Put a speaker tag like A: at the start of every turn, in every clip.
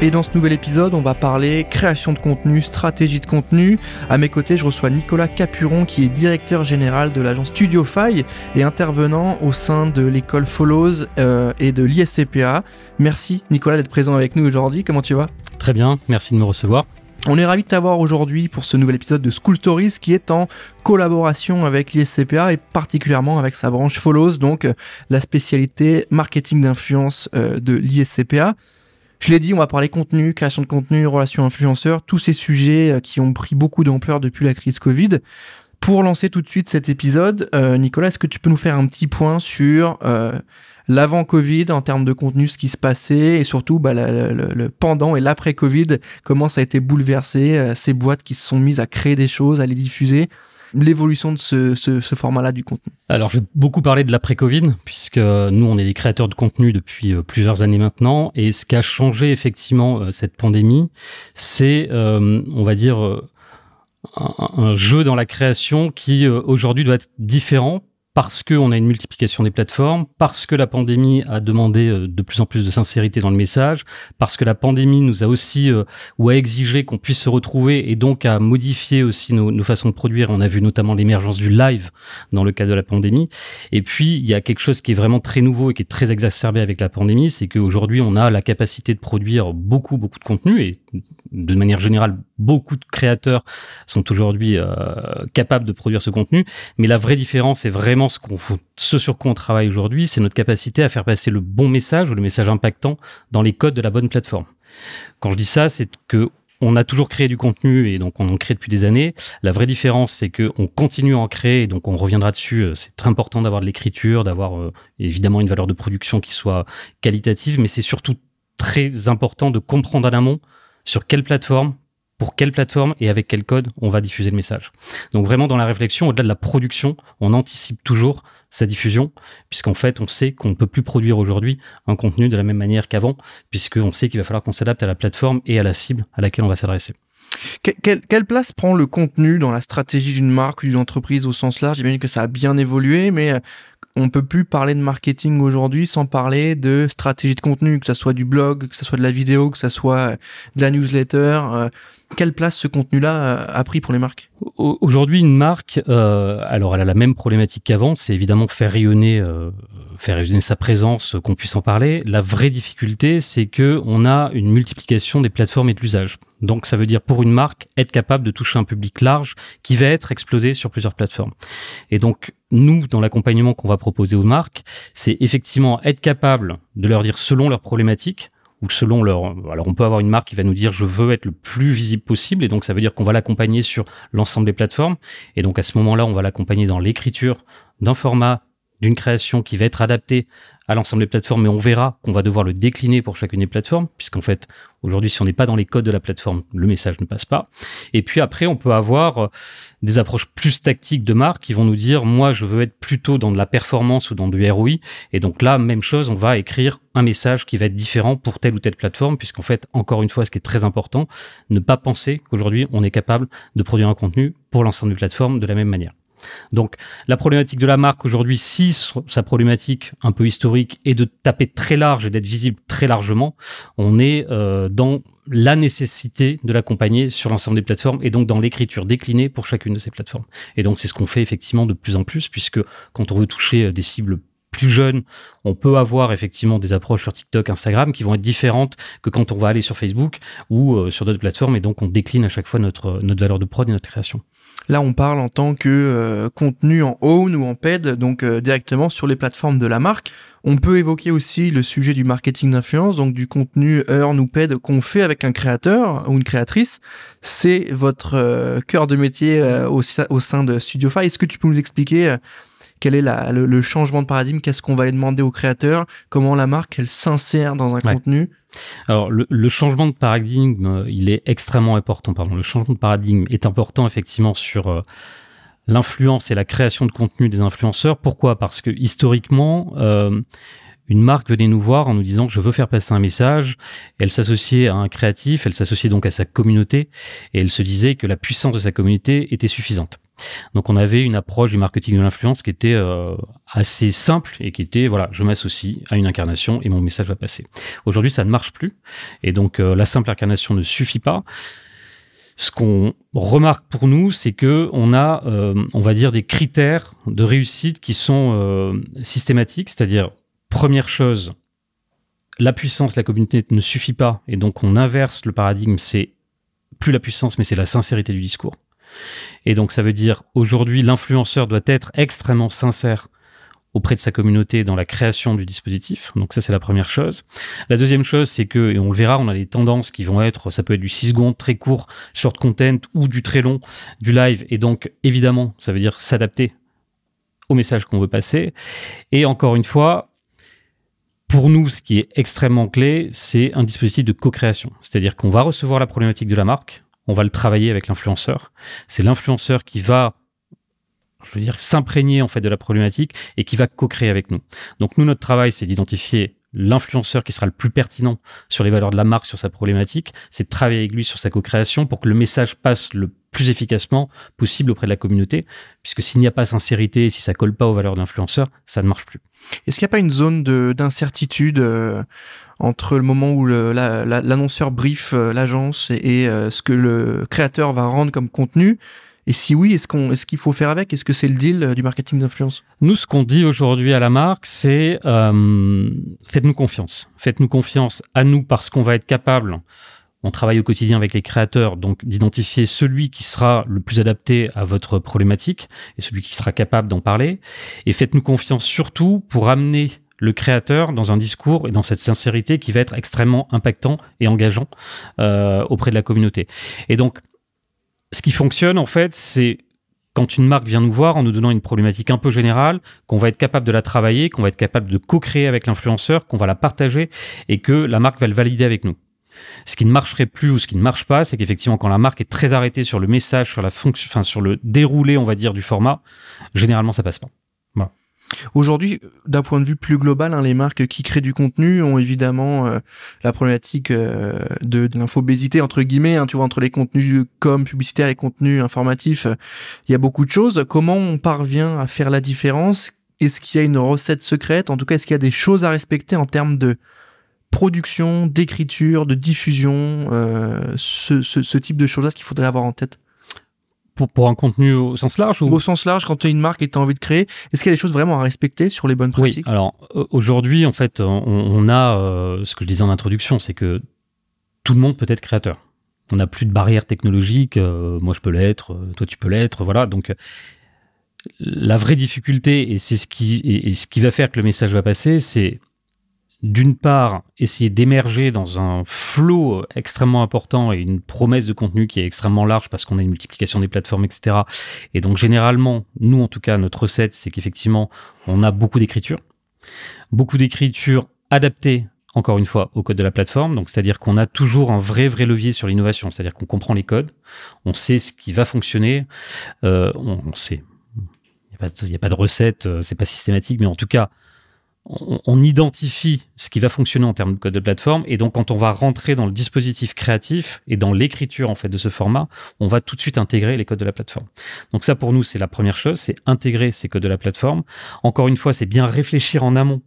A: Et dans ce nouvel épisode, on va parler création de contenu, stratégie de contenu. À mes côtés, je reçois Nicolas Capuron, qui est directeur général de l'agence StudioFi et intervenant au sein de l'école Follows euh, et de l'ISCPA. Merci Nicolas d'être présent avec nous aujourd'hui. Comment tu vas?
B: Très bien, merci de me recevoir.
A: On est ravi de t'avoir aujourd'hui pour ce nouvel épisode de School Stories qui est en collaboration avec l'ISCPA et particulièrement avec sa branche Follows, donc euh, la spécialité marketing d'influence euh, de l'ISCPA. Je l'ai dit, on va parler contenu, création de contenu, relations influenceurs, tous ces sujets euh, qui ont pris beaucoup d'ampleur depuis la crise Covid. Pour lancer tout de suite cet épisode, euh, Nicolas, est-ce que tu peux nous faire un petit point sur euh, l'avant Covid en termes de contenu, ce qui se passait et surtout bah, le, pendant et l'après Covid, comment ça a été bouleversé, ces boîtes qui se sont mises à créer des choses, à les diffuser? L'évolution de ce, format-là du contenu
B: Alors, j'ai beaucoup parlé de l'après-Covid, puisque nous, on est des créateurs de contenu depuis euh, plusieurs années maintenant. Et ce qui a changé effectivement euh, cette pandémie, c'est, euh, on va dire, un, jeu dans la création qui aujourd'hui doit être différent parce qu'on a une multiplication des plateformes, parce que la pandémie a demandé euh, de plus en plus de sincérité dans le message, parce que la pandémie nous a aussi euh, ou a exigé qu'on puisse se retrouver et donc a modifié aussi nos, nos façons de produire. On a vu notamment l'émergence du live dans le cas de la pandémie. Et puis il y a quelque chose qui est vraiment très nouveau et qui est très exacerbé avec la pandémie, c'est qu'aujourd'hui on a la capacité de produire beaucoup beaucoup de contenu et de manière générale beaucoup de créateurs sont aujourd'hui euh, capables de produire ce contenu. Mais la vraie différence est vraiment ce, qu'on, ce sur quoi on travaille aujourd'hui, c'est notre capacité à faire passer le bon message ou le message impactant dans les codes de la bonne plateforme. Quand je dis ça, c'est que on a toujours créé du contenu et donc on en crée depuis des années. La vraie différence, c'est qu'on continue à en créer et donc on reviendra dessus. C'est très important d'avoir de l'écriture, d'avoir euh, évidemment une valeur de production qui soit qualitative, mais c'est surtout très important de comprendre à l'amont sur quelle plateforme, pour quelle plateforme et avec quel code on va diffuser le message. Donc vraiment dans la réflexion, au-delà de la production, on anticipe toujours sa diffusion, puisqu'en fait on sait qu'on ne peut plus produire aujourd'hui un contenu de la même manière qu'avant, puisqu'on sait qu'il va falloir qu'on s'adapte à la plateforme et à la cible à laquelle on va s'adresser.
A: quelle, place prend le contenu dans la stratégie d'une marque ou d'une entreprise au sens large? J'imagine que ça a bien évolué, mais euh, on peut plus parler de marketing aujourd'hui sans parler de stratégie de contenu, que ce soit du blog, que ce soit de la vidéo, que ce soit de la newsletter. Euh, quelle place ce contenu-là euh, a pris pour les marques?
B: Aujourd'hui, une marque, euh, alors elle a la même problématique qu'avant, c'est évidemment faire rayonner, euh, faire rayonner sa présence, qu'on puisse en parler. La vraie difficulté, c'est que on a une multiplication des plateformes et de l'usage. Donc, ça veut dire pour une marque être capable de toucher un public large qui va être explosé sur plusieurs plateformes. Et donc, nous, dans l'accompagnement qu'on va proposer aux marques, c'est effectivement être capable de leur dire selon leurs problématiques ou selon leur. Alors, on peut avoir une marque qui va nous dire je veux être le plus visible possible, et donc ça veut dire qu'on va l'accompagner sur l'ensemble des plateformes. Et donc à ce moment-là, on va l'accompagner dans l'écriture d'un format, d'une création qui va être adapté à l'ensemble des plateformes, mais on verra qu'on va devoir le décliner pour chacune des plateformes, puisqu'en fait, aujourd'hui, si on n'est pas dans les codes de la plateforme, le message ne passe pas. Et puis après, on peut avoir euh, des approches plus tactiques de marque qui vont nous dire, moi, je veux être plutôt dans de la performance ou dans du ROI. Et donc là, même chose, on va écrire un message qui va être différent pour telle ou telle plateforme, puisqu'en fait, encore une fois, ce qui est très important, ne pas penser qu'aujourd'hui, on est capable de produire un contenu pour l'ensemble des plateformes de la même manière. Donc la problématique de la marque aujourd'hui, si sa problématique un peu historique est de taper très large et d'être visible très largement, on est euh, dans la nécessité de l'accompagner sur l'ensemble des plateformes et donc dans l'écriture déclinée pour chacune de ces plateformes. Et donc c'est ce qu'on fait effectivement de plus en plus puisque quand on veut toucher euh, des cibles plus jeunes, on peut avoir effectivement des approches sur TikTok, Instagram qui vont être différentes que quand on va aller sur Facebook ou euh, sur d'autres plateformes et donc on décline à chaque fois notre, notre valeur de prod et notre création.
A: Là, on parle en tant que euh, contenu en own ou en paid, donc euh, directement sur les plateformes de la marque. On peut évoquer aussi le sujet du marketing d'influence, donc du contenu earn ou paid qu'on fait avec un créateur ou une créatrice. C'est votre euh, cœur de métier au, au, sein de StudioFi. Est-ce que tu peux nous expliquer quel est la, le, changement de paradigme? Qu'est-ce qu'on va aller demander au créateur? Comment la marque, elle s'insère dans un contenu?
B: Alors, le, changement de paradigme, il est extrêmement important. Pardon. Le changement de paradigme est important, effectivement, sur euh, l'influence et la création de contenu des influenceurs. Pourquoi? Parce que historiquement, euh, une marque venait nous voir en nous disant que je veux faire passer un message. Elle s'associait à un créatif, elle s'associait donc à sa communauté et elle se disait que la puissance de sa communauté était suffisante. Donc on avait une approche du marketing de l'influence qui était euh, assez simple et qui était voilà, je m'associe à une incarnation et mon message va passer. Aujourd'hui, ça ne marche plus et donc euh, la simple incarnation ne suffit pas. Ce qu'on remarque pour nous, c'est que on a, euh, on va dire, des critères de réussite qui sont systématiques, c'est-à-dire première chose, la puissance, la communauté ne suffit pas et donc on inverse le paradigme, c'est plus la puissance, mais c'est la sincérité du discours. Et donc ça veut dire aujourd'hui l'influenceur doit être extrêmement sincère auprès de sa communauté dans la création du dispositif. Donc ça c'est la première chose. La deuxième chose c'est que, et on le verra, on a des tendances qui vont être, ça peut être du 6 secondes, très court, short content ou du très long, du live. Et donc évidemment ça veut dire s'adapter au message qu'on veut passer. Et encore une fois, pour nous, ce qui est extrêmement clé, c'est un dispositif de co-création. C'est-à-dire qu'on va recevoir la problématique de la marque, on va le travailler avec l'influenceur. C'est l'influenceur qui va, je veux dire, s'imprégner en fait de la problématique et qui va co-créer avec nous. Donc nous, notre travail, c'est d'identifier l'influenceur qui sera le plus pertinent sur les valeurs de la marque, sur sa problématique, c'est de travailler avec lui sur sa co-création pour que le message passe le plus efficacement possible auprès de la communauté, puisque s'il n'y a pas sincérité, si ça colle pas aux valeurs de l'influenceur, ça ne marche plus.
A: Est-ce qu'il n'y a pas une zone d'incertitude euh, entre le moment où l'annonceur brief euh, l'agence et, euh, ce que le créateur va rendre comme contenu et si oui, est-ce qu'on, est-ce qu'il faut faire avec? Est-ce que c'est le deal du marketing d'influence?
B: Nous, ce qu'on dit aujourd'hui à la marque, c'est faites-nous confiance. Faites-nous confiance à nous parce qu'on va être capable. On travaille au quotidien avec les créateurs, donc d'identifier celui qui sera le plus adapté à votre problématique et celui qui sera capable d'en parler. Et faites-nous confiance surtout pour amener le créateur dans un discours et dans cette sincérité qui va être extrêmement impactant et engageant euh, auprès de la communauté. Et donc, ce qui fonctionne, en fait, c'est quand une marque vient nous voir en nous donnant une problématique un peu générale, qu'on va être capable de la travailler, qu'on va être capable de co-créer avec l'influenceur, qu'on va la partager et que la marque va le valider avec nous. Ce qui ne marcherait plus ou ce qui ne marche pas, c'est qu'effectivement, quand la marque est très arrêtée sur le message, sur la fonction, enfin, sur le déroulé, on va dire, du format, généralement, ça passe pas.
A: Aujourd'hui, d'un point de vue plus global, hein, les marques qui créent du contenu ont évidemment euh, la problématique euh, de, de l'infobésité entre guillemets. Hein, tu vois, entre les contenus comme publicitaires les contenus informatifs, euh, il y a beaucoup de choses. Comment on parvient à faire la différence? Est-ce qu'il y a une recette secrète? En tout cas, est-ce qu'il y a des choses à respecter en termes de production, d'écriture, de diffusion, ce, ce, ce type de choses-là qu'il faudrait avoir en tête?
B: Pour, un contenu au sens large ou...
A: Au sens large, quand tu as une marque et tu as envie de créer, est-ce qu'il y a des choses vraiment à respecter sur les bonnes pratiques?
B: Oui, alors aujourd'hui, en fait, on, a euh, ce que je disais en introduction, c'est que tout le monde peut être créateur. On n'a plus de barrières technologiques, euh, moi je peux l'être, euh, toi tu peux l'être, voilà. Donc la vraie difficulté, et c'est ce qui, et ce qui va faire que le message va passer, c'est d'une part, essayer d'émerger dans un flot extrêmement important et une promesse de contenu qui est extrêmement large parce qu'on a une multiplication des plateformes, etc. Et donc, généralement, nous, en tout cas, notre recette, c'est qu'effectivement, on a beaucoup d'écriture. Beaucoup d'écriture adaptée encore une fois, au code de la plateforme. Donc, c'est-à-dire qu'on a toujours un vrai, vrai levier sur l'innovation. C'est-à-dire qu'on comprend les codes, on sait ce qui va fonctionner, euh, on, sait. Il n'y a, pas de recette, euh, c'est pas systématique, mais en tout cas, on, identifie ce qui va fonctionner en termes de code de plateforme et donc quand on va rentrer dans le dispositif créatif et dans l'écriture en fait de ce format, on va tout de suite intégrer les codes de la plateforme. Donc ça pour nous c'est la première chose, c'est intégrer ces codes de la plateforme. Encore une fois, c'est bien réfléchir en amont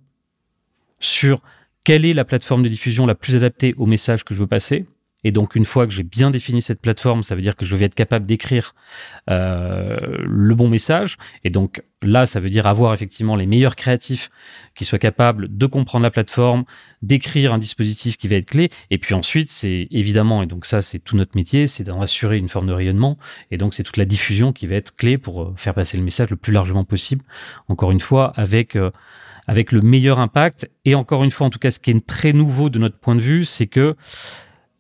B: sur quelle est la plateforme de diffusion la plus adaptée au message que je veux passer et donc, une fois que j'ai bien défini cette plateforme, ça veut dire que je vais être capable d'écrire euh, le bon message. Et donc, là, ça veut dire avoir effectivement les meilleurs créatifs qui soient capables de comprendre la plateforme, d'écrire un dispositif qui va être clé. Et puis ensuite, c'est évidemment, et donc ça, c'est tout notre métier, c'est d'en assurer une forme de rayonnement. Et donc, c'est toute la diffusion qui va être clé pour euh, faire passer le message le plus largement possible. Encore une fois, avec... Euh, avec le meilleur impact. Et encore une fois, en tout cas, ce qui est très nouveau de notre point de vue, c'est que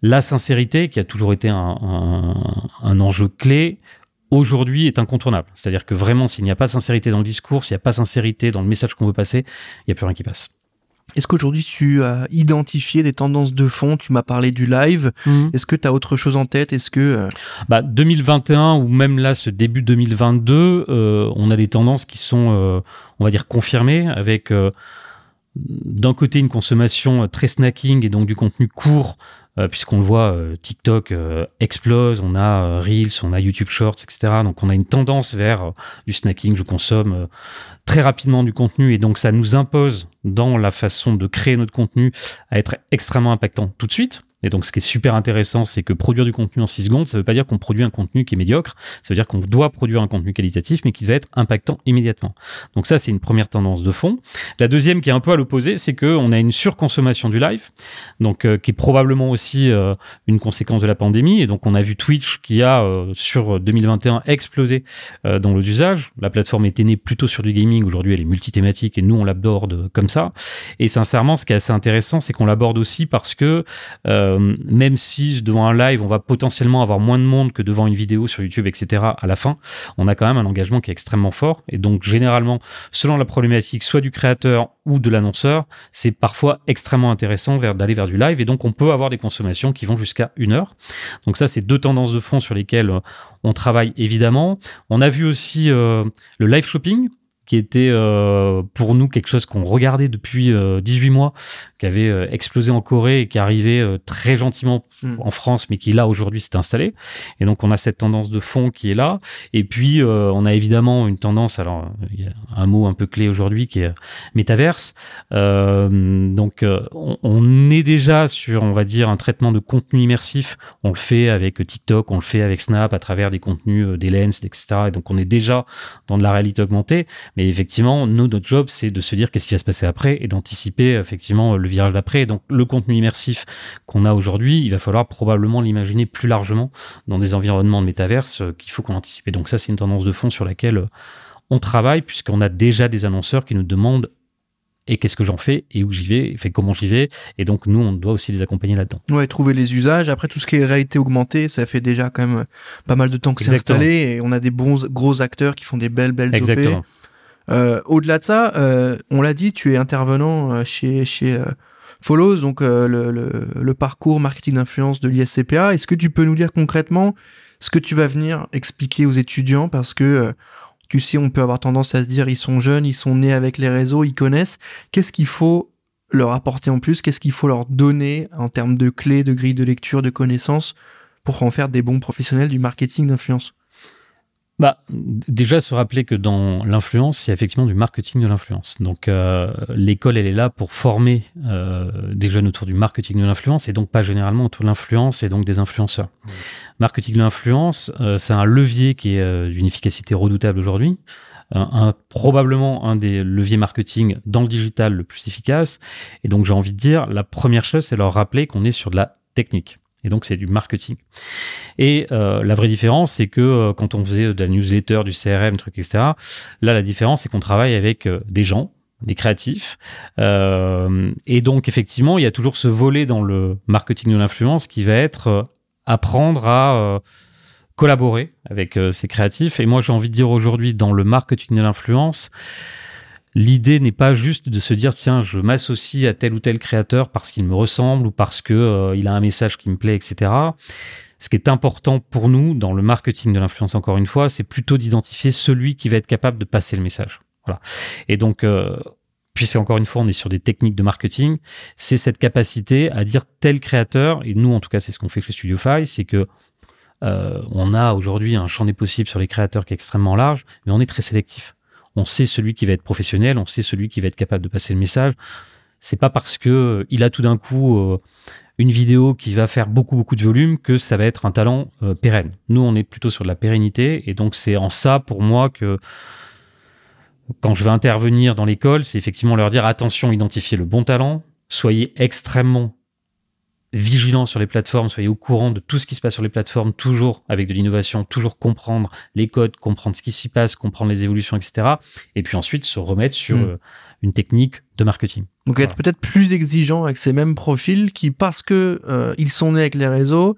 B: la sincérité, qui a toujours été un, enjeu clé, aujourd'hui est incontournable. C'est-à-dire que vraiment, s'il n'y a pas sincérité dans le discours, s'il n'y a pas sincérité dans le message qu'on veut passer, il n'y a plus rien qui passe.
A: Est-ce qu'aujourd'hui tu as identifié des tendances de fond? Tu m'as parlé du live.
B: Mhm.
A: Est-ce que tu as autre chose en tête? Est-ce que euh,
B: Bah, 2021 ou même là, ce début 2022, euh, on a des tendances qui sont, euh, on va dire, confirmées avec euh, d'un côté une consommation très snacking et donc du contenu court, puisqu'on le voit, euh, TikTok euh, explose, on a euh, Reels, on a YouTube Shorts, etc. Donc on a une tendance vers euh, du snacking, je consomme euh, très rapidement du contenu et donc ça nous impose dans la façon de créer notre contenu à être extrêmement impactant tout de suite. Et donc, ce qui est super intéressant, c'est que produire du contenu en 6 secondes, ça ne veut pas dire qu'on produit un contenu qui est médiocre. Ça veut dire qu'on doit produire un contenu qualitatif, mais qui va être impactant immédiatement. Donc ça, c'est une première tendance de fond. La deuxième, qui est un peu à l'opposé, c'est qu'on a une surconsommation du live, donc euh, qui est probablement aussi euh, une conséquence de la pandémie. Et donc, on a vu Twitch qui a, euh, sur 2021, explosé euh, dans l'usage. La plateforme était née plutôt sur du gaming. Aujourd'hui, elle est multithématique et nous, on l'aborde comme ça. Et sincèrement, ce qui est assez intéressant, c'est qu'on l'aborde aussi parce que euh, même si devant un live, on va potentiellement avoir moins de monde que devant une vidéo sur YouTube, etc., à la fin, on a quand même un engagement qui est extrêmement fort. Et donc, généralement, selon la problématique, soit du créateur ou de l'annonceur, c'est parfois extrêmement intéressant d'aller vers du live. Et donc, on peut avoir des consommations qui vont jusqu'à une heure. Donc, ça, c'est deux tendances de fond sur lesquelles euh, on travaille évidemment. On a vu aussi euh, le live shopping qui était euh, pour nous quelque chose qu'on regardait depuis euh, 18 mois, qui avait euh, explosé en Corée et qui arrivait euh, très gentiment
A: Mm.
B: en France, mais qui là aujourd'hui s'est installé. Et donc on a cette tendance de fond qui est là. Et puis on a évidemment une tendance, alors il y a un mot un peu clé aujourd'hui qui est métaverse. Donc on, on est déjà sur, on va dire, un traitement de contenu immersif. On le fait avec TikTok, on le fait avec Snap à travers des contenus, des lens, etc. Et donc on est déjà dans de la réalité augmentée. Mais effectivement, nous, notre job, c'est de se dire qu'est-ce qui va se passer après et d'anticiper effectivement le virage d'après. Donc le contenu immersif qu'on a aujourd'hui, il va falloir probablement l'imaginer plus largement dans des environnements de métaverse euh, qu'il faut qu'on anticipe. Et donc ça, c'est une tendance de fond sur laquelle euh, on travaille puisqu'on a déjà des annonceurs qui nous demandent et qu'est-ce que j'en fais? Et où j'y vais, et fait comment j'y vais? Et donc nous, on doit aussi les accompagner là-dedans.
A: ouais, trouver les usages Après, tout ce qui est réalité augmentée, ça fait déjà quand même pas mal de temps que c'est installé et on a des bons gros acteurs qui font des belles belles.
B: Exactement.
A: Au-delà de ça, euh, on l'a dit, tu es intervenant euh, chez chez euh, Follows, donc euh, le, le, le parcours marketing d'influence de l'ISCPA. Est-ce que tu peux nous dire concrètement ce que tu vas venir expliquer aux étudiants? Parce que euh, tu sais, on peut avoir tendance à se dire ils sont jeunes, ils sont nés avec les réseaux, ils connaissent. Qu'est-ce qu'il faut leur apporter en plus? Qu'est-ce qu'il faut leur donner en termes de clés, de grilles de lecture, de connaissances pour en faire des bons professionnels du marketing d'influence?
B: Bah, déjà se rappeler que dans l'influence, c'est effectivement du marketing de l'influence. Donc euh, l'école, elle est là pour former euh, des jeunes autour du marketing de l'influence et donc pas généralement autour de l'influence et donc des influenceurs. Marketing de l'influence, euh, c'est un levier qui est d'une efficacité redoutable aujourd'hui. Un, un- probablement un des leviers marketing dans le digital le plus efficace. Et donc j'ai envie de dire, la première chose, c'est leur rappeler qu'on est sur de la technique. Et donc c'est du marketing. Et euh, la vraie différence, c'est que euh, quand on faisait de la newsletter, du CRM, truc, etc., là, la différence, c'est qu'on travaille avec euh, des gens, des créatifs. Et donc, effectivement, il y a toujours ce volet dans le marketing de l'influence qui va être apprendre à collaborer avec ces créatifs. Et moi, j'ai envie de dire aujourd'hui, dans le marketing de l'influence, L'idée n'est pas juste de se dire tiens je m'associe à tel ou tel créateur parce qu'il me ressemble ou parce que euh, il a un message qui me plaît etc. Ce qui est important pour nous dans le marketing de l'influence encore une fois c'est plutôt d'identifier celui qui va être capable de passer le message. Voilà. Et donc euh, puisque encore une fois on est sur des techniques de marketing, c'est cette capacité à dire tel créateur et nous en tout cas c'est ce qu'on fait chez Studiofy, c'est que euh, on a aujourd'hui un champ des possibles sur les créateurs qui est extrêmement large, mais on est très sélectif on sait celui qui va être professionnel, on sait celui qui va être capable de passer le message. C'est pas parce que euh, il a tout d'un coup euh, une vidéo qui va faire beaucoup beaucoup de volume que ça va être un talent euh, pérenne. Nous, on est plutôt sur de la pérennité et donc c'est en ça pour moi que quand je vais intervenir dans l'école, c'est effectivement leur dire attention, identifiez le bon talent, soyez extrêmement vigilants sur les plateformes, soyez au courant de tout ce qui se passe sur les plateformes, toujours avec de l'innovation, toujours comprendre les codes, comprendre ce qui s'y passe, comprendre les évolutions, etc. Et puis ensuite se remettre sur
A: Mm.
B: Une technique de marketing.
A: Donc être peut-être plus exigeant avec ces mêmes profils qui, parce que euh, ils sont nés avec les réseaux,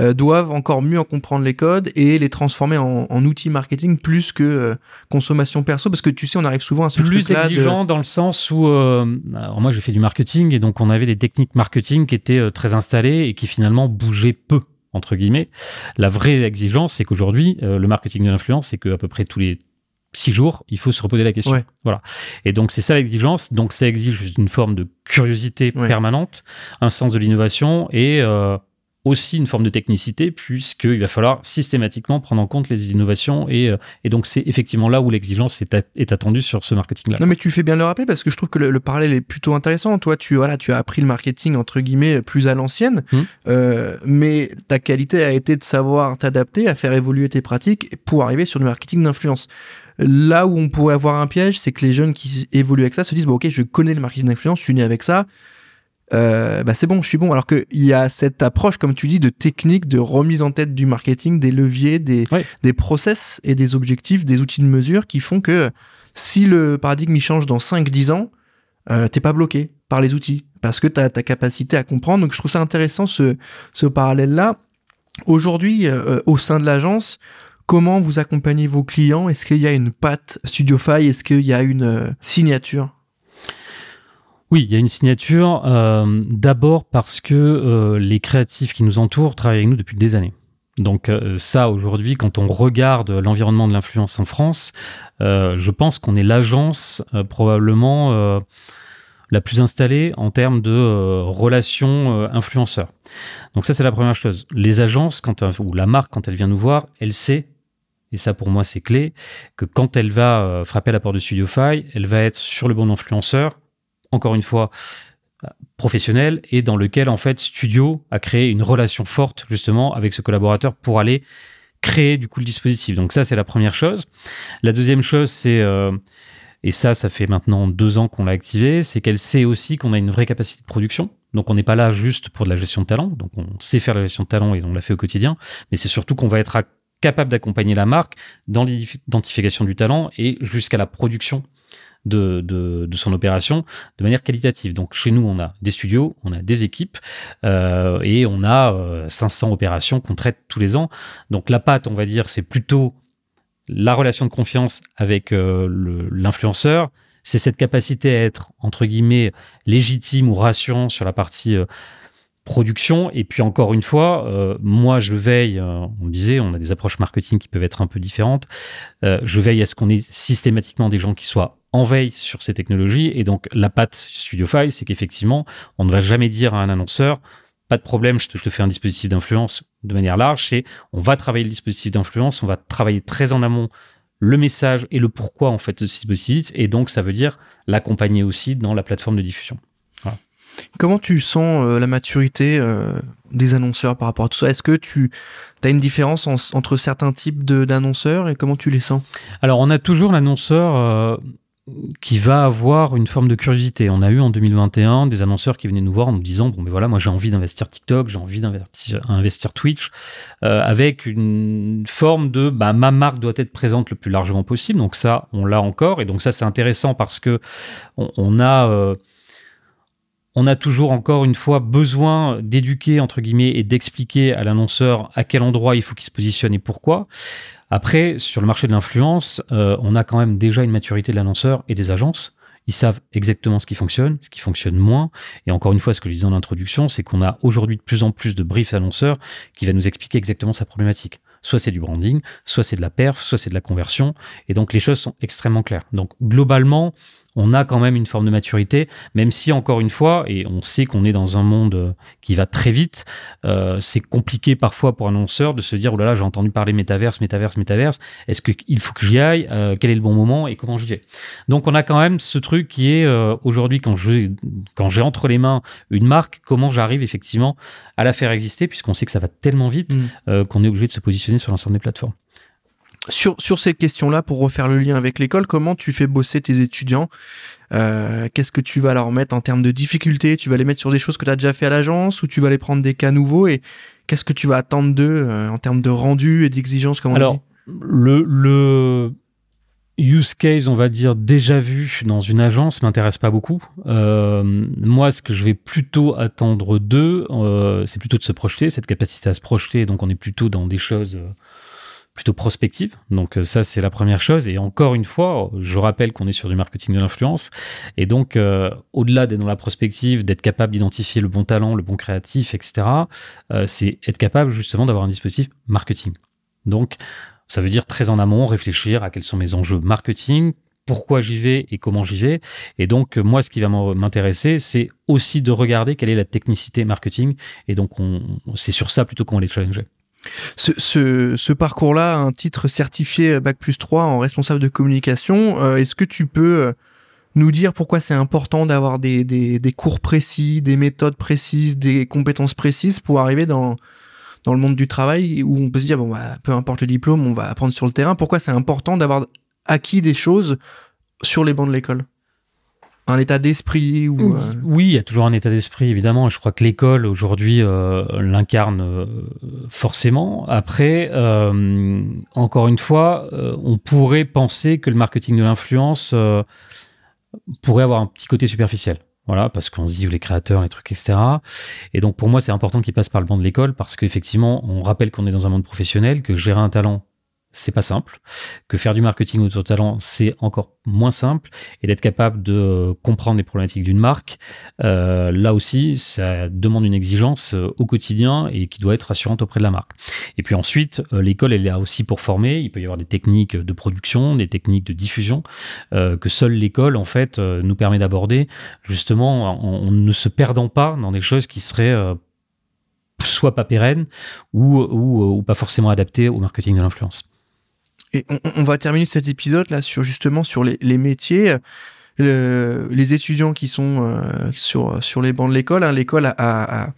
A: euh, doivent encore mieux en comprendre les codes et les transformer en, en outils marketing plus que euh, consommation perso. Parce que tu sais, on arrive souvent à ce
B: plus
A: de-
B: exigeant dans le sens où, alors moi j'ai fait du marketing et donc on avait des techniques marketing qui étaient très installées et qui finalement bougeaient peu entre guillemets. La vraie exigence, c'est qu'aujourd'hui le marketing de l'influence, c'est qu'à peu près tous les six jours, il faut se reposer la question.
A: Ouais.
B: Voilà. Et donc c'est ça l'exigence. Donc ça exige une forme de curiosité
A: Ouais.
B: permanente, un sens de l'innovation et euh, aussi une forme de technicité puisqu'il va falloir systématiquement prendre en compte les innovations et, euh, et donc c'est effectivement là où l'exigence est, attendue sur ce marketing-là.
A: Non mais tu fais bien le rappeler parce que je trouve que le, le parallèle est plutôt intéressant. Toi, tu voilà, tu as appris le marketing entre guillemets plus à l'ancienne,
B: Hmm.
A: euh, mais ta qualité a été de savoir t'adapter, à faire évoluer tes pratiques pour arriver sur du marketing d'influence. Là où on pourrait avoir un piège, c'est que les jeunes qui évoluent avec ça se disent bon ok, je connais le marketing d'influence, je suis né avec ça. Euh, bah c'est bon, je suis bon. Alors qu'il y a cette approche, comme tu dis, de technique, de remise en tête du marketing, des leviers, des, process et des objectifs, des outils de mesure qui font que si le paradigme il change dans 5-10 ans, euh, t'es pas bloqué par les outils parce que t'as ta capacité à comprendre. Donc je trouve ça intéressant ce, ce parallèle-là. Aujourd'hui, euh, au sein de l'agence, comment vous accompagnez vos clients? Est-ce qu'il y a une patte Studiofy Est-ce qu'il y a une euh, signature?
B: Oui, il y a une signature. euh, D'abord parce que euh, les créatifs qui nous entourent travaillent avec nous depuis des années. Donc ça, aujourd'hui, quand on regarde l'environnement de l'influence en France, je pense qu'on est l'agence probablement la plus installée en termes de relations influenceurs. Donc ça, c'est la première chose. Les agences, quand, ou la marque, quand elle vient nous voir, elle sait, et ça pour moi c'est clé, que quand elle va euh, frapper à la porte de Studiofy, elle va être sur le bon influenceur, encore une fois euh, professionnel et dans lequel en fait Studio a créé une relation forte justement avec ce collaborateur pour aller créer du coup le dispositif. Donc ça c'est la première chose. La deuxième chose c'est euh, et ça ça fait maintenant deux ans qu'on l'a activé, c'est qu'elle sait aussi qu'on a une vraie capacité de production. Donc on n'est pas là juste pour de la gestion de talent, donc on sait faire la gestion de talent et on l'a fait au quotidien, mais c'est surtout qu'on va être à- capable d'accompagner la marque dans l'identification du talent et jusqu'à la production de, son opération de manière qualitative. Donc chez nous, on a des studios, on a des équipes euh, et on a euh, 500 opérations qu'on traite tous les ans. Donc la patte, on va dire, c'est plutôt la relation de confiance avec euh, l'influenceur. C'est cette capacité à être, entre guillemets, légitime ou rassurant sur la partie euh, production. Et puis encore une fois, euh, moi je veille, euh, on disait, on a des approches marketing qui peuvent être un peu différentes. Euh, je veille à ce qu'on ait systématiquement des gens qui soient en veille sur ces technologies. Et donc la patte Studiofy, c'est qu'effectivement, on ne va jamais dire à un annonceur, pas de problème, je te, je te fais un dispositif d'influence de manière large. C'est on va travailler le dispositif d'influence, on va travailler très en amont le message et le pourquoi en fait de ce dispositif. Et donc ça veut dire l'accompagner aussi dans la plateforme de diffusion.
A: Comment tu sens euh, la maturité euh, des annonceurs par rapport à tout ça? Est-ce que tu as une différence en- entre certains types d'annonceurs et comment tu les sens?
B: Alors, on a toujours l'annonceur euh, qui va avoir une forme de curiosité. On a eu en 2021 des annonceurs qui venaient nous voir en nous disant bon, mais voilà, moi j'ai envie d'investir TikTok, j'ai envie d'investir investir Twitch, avec une forme de bah, ma marque doit être présente le plus largement possible. Donc ça, on l'a encore, et donc ça c'est intéressant parce que on, a on a toujours encore une fois besoin d'éduquer entre guillemets et d'expliquer à l'annonceur à quel endroit il faut qu'il se positionne et pourquoi. Après, sur le marché de l'influence, euh, on a quand même déjà une maturité de l'annonceur et des agences. Ils savent exactement ce qui fonctionne, ce qui fonctionne moins. Et encore une fois, ce que je disais en introduction, c'est qu'on a aujourd'hui de plus en plus de briefs annonceurs qui va nous expliquer exactement sa problématique. Soit c'est du branding, soit c'est de la perf, soit c'est de la conversion. Et donc les choses sont extrêmement claires. Donc globalement, on a quand même une forme de maturité, même si encore une fois, et on sait qu'on est dans un monde euh, qui va très vite, euh, c'est compliqué parfois pour un annonceur de se dire, oh là là, j'ai entendu parler métaverse, métaverse, métaverse, est-ce qu'il faut que j'y aille, Euh, quel est le bon moment et comment j'y vais? Donc on a quand même ce truc qui est euh, aujourd'hui, quand j'ai entre les mains une marque, comment j'arrive effectivement à la faire exister, puisqu'on sait que ça va tellement vite
A: Mm.
B: qu'on est obligé de se positionner sur l'ensemble des plateformes.
A: Sur, sur cette question-là, pour refaire le lien avec l'école, comment tu fais bosser tes étudiants? Euh, Qu'est-ce que tu vas leur mettre en termes de difficultés? Tu vas les mettre sur des choses que tu as déjà fait à l'agence ou tu vas les prendre des cas nouveaux? Et qu'est-ce que tu vas attendre d'eux euh, en termes de rendu et d'exigence on
B: Alors,
A: dit?
B: le, le... use case, on va dire, déjà vu dans une agence m'intéresse pas beaucoup. Euh, moi, ce que je vais plutôt attendre d'eux, euh, c'est plutôt de se projeter, cette capacité à se projeter. Donc, on est plutôt dans des choses plutôt prospectives. Donc, ça, c'est la première chose. Et encore une fois, je rappelle qu'on est sur du marketing de l'influence. Et donc, au-delà d'être dans la prospective, d'être capable d'identifier le bon talent, le bon créatif, etc., c'est être capable justement d'avoir un dispositif marketing. Donc, ça veut dire très en amont réfléchir à quels sont mes enjeux marketing, pourquoi j'y vais et comment j'y vais. Et donc, moi, ce qui va m'intéresser, c'est aussi de regarder quelle est la technicité marketing. Et donc, c'est sur ça plutôt qu'on va les challenger.
A: Ce, parcours-là, un titre certifié Bac plus 3 en responsable de communication, euh, est-ce que tu peux euh, nous dire pourquoi c'est important d'avoir des, cours précis, des méthodes précises, des compétences précises pour arriver dans, dans le monde du travail où on peut se dire bon bah, peu importe le diplôme, on va apprendre sur le terrain. Pourquoi c'est important d'avoir acquis des choses sur les bancs de l'école? Un état d'esprit ou
B: euh, oui il y a toujours un état d'esprit évidemment. Je crois que l'école aujourd'hui euh, l'incarne euh, forcément. Après encore une fois on pourrait penser que le marketing de l'influence pourrait avoir un petit côté superficiel. Voilà, parce qu'on se dit les créateurs, les trucs, etc. Et donc pour moi, c'est important qu'ils passent par le banc de l'école parce qu'effectivement, on rappelle qu'on est dans un monde professionnel, que gérer un talent, c'est pas simple, que faire du marketing autour de talent, c'est encore moins simple, et d'être capable de comprendre les problématiques d'une marque, euh, là aussi, ça demande une exigence euh, au quotidien et qui doit être rassurante auprès de la marque. Et puis ensuite, euh, l'école, elle est là aussi pour former. Il peut y avoir des techniques de production, des techniques de diffusion que seule l'école, en fait, nous permet d'aborder, justement, en, ne se perdant pas dans des choses qui seraient soit pas pérennes ou pas forcément adaptées au marketing de l'influence.
A: Et on, va terminer cet épisode là sur justement sur les, métiers. les étudiants qui sont euh, sur sur les bancs de l'école, hein, l'école a, a,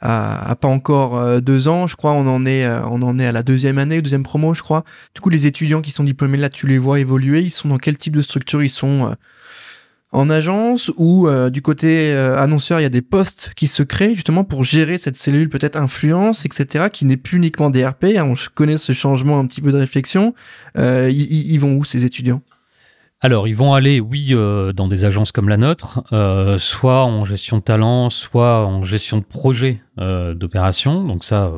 A: a, pas encore euh, deux ans, je crois. On en est euh, on en est à la deuxième année, deuxième promo, je crois. Du coup, les étudiants qui sont diplômés là, tu les vois évoluer. Ils sont dans quel type de structure? Ils sont en agence ou euh, du côté euh, annonceur, il y a des postes qui se créent justement pour gérer cette cellule peut-être influence, etc., qui n'est plus uniquement DRP. Hein, on connaît ce changement un petit peu de réflexion. Euh, ils, vont où ces étudiants?
B: Alors, ils vont aller, oui, dans des agences comme la nôtre, soit en gestion de talent, soit en gestion de projet d'opération. Donc ça,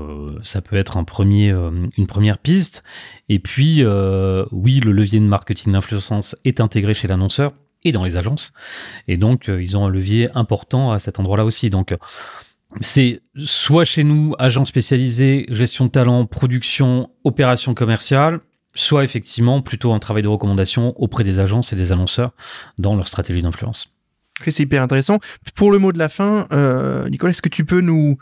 B: ça peut être premier, une première piste. Et puis, oui, le levier de marketing d'influence est intégré chez l'annonceur et dans les agences. Et donc, euh, ils ont un levier important à cet endroit-là aussi. Donc, c'est soit chez nous, agents spécialisés, gestion de talent, production, opération commerciale, soit effectivement plutôt un travail de recommandation auprès des agences et des annonceurs dans leur stratégie d'influence.
A: c'est hyper intéressant. Pour le mot de la fin, euh, Nicolas, est-ce que tu peux nous,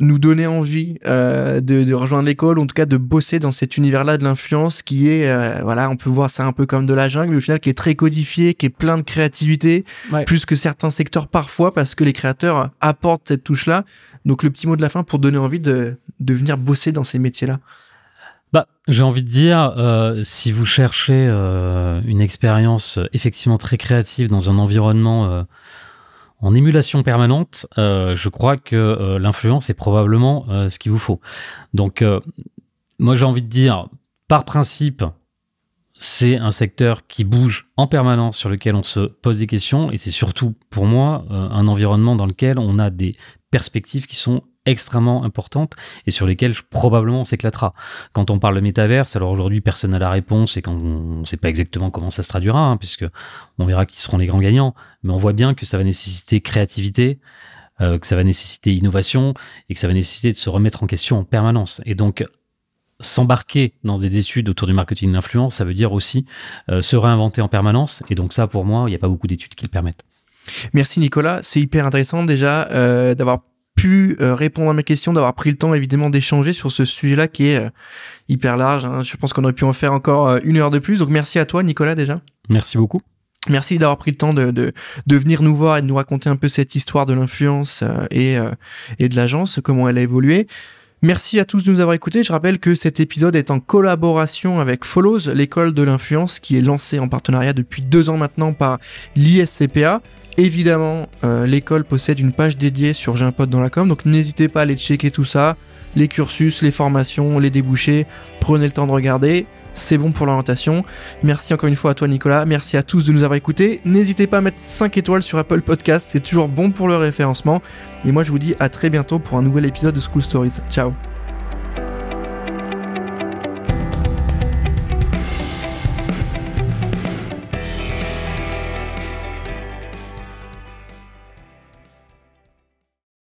A: nous donner envie euh, de, de, rejoindre l'école, en tout cas de bosser dans cet univers-là de l'influence qui est, euh, voilà, on peut voir ça un peu comme de la jungle, mais au final qui est très codifié, qui est plein de créativité, plus que certains secteurs parfois, parce que les créateurs apportent cette touche-là. Donc le petit mot de la fin pour donner envie de, de venir bosser dans ces métiers-là.
B: Bah, j'ai envie de dire, euh, si vous cherchez une expérience effectivement très créative dans un environnement en émulation permanente, euh, je crois que euh, l'influence est probablement euh, ce qu'il vous faut. Donc, moi j'ai envie de dire, par principe, c'est un secteur qui bouge en permanence, sur lequel on se pose des questions, et c'est surtout pour moi un environnement dans lequel on a des perspectives qui sont extrêmement importantes et sur lesquelles probablement on s'éclatera. Quand on parle de métaverse, alors aujourd'hui personne n'a la réponse et quand on ne sait pas exactement comment ça se traduira, hein, puisque on verra qui seront les grands gagnants, mais on voit bien que ça va nécessiter créativité, euh, que ça va nécessiter innovation et que ça va nécessiter de se remettre en question en permanence. Et donc s'embarquer dans des études autour du marketing d'influence, ça veut dire aussi euh, se réinventer en permanence. Et donc ça, pour moi, il n'y a pas beaucoup d'études qui le permettent.
A: Merci Nicolas, c'est hyper intéressant déjà euh, d'avoir pu euh, répondre à mes questions, d'avoir pris le temps évidemment d'échanger sur ce sujet-là qui est euh, hyper large. Hein. Je pense qu'on aurait pu en faire encore euh, une heure de plus. Donc merci à toi Nicolas déjà.
B: Merci beaucoup.
A: Merci d'avoir pris le temps de, de, de, venir nous voir et de nous raconter un peu cette histoire de l'influence et, et de l'agence, comment elle a évolué. Merci à tous de nous avoir écoutés. Je rappelle que cet épisode est en collaboration avec Follows, l'école de l'influence qui est lancée en partenariat depuis deux ans maintenant par l'ISCPA. Évidemment, euh, l'école possède une page dédiée sur J'ai un pote dans la com, donc n'hésitez pas à aller checker tout ça, les cursus, les formations, les débouchés, prenez le temps de regarder. c'est bon pour l'orientation. Merci encore une fois à toi Nicolas, merci à tous de nous avoir écoutés. N'hésitez pas à mettre 5 étoiles sur Apple Podcast, c'est toujours bon pour le référencement. Et moi je vous dis à très bientôt pour un nouvel épisode de School Stories. Ciao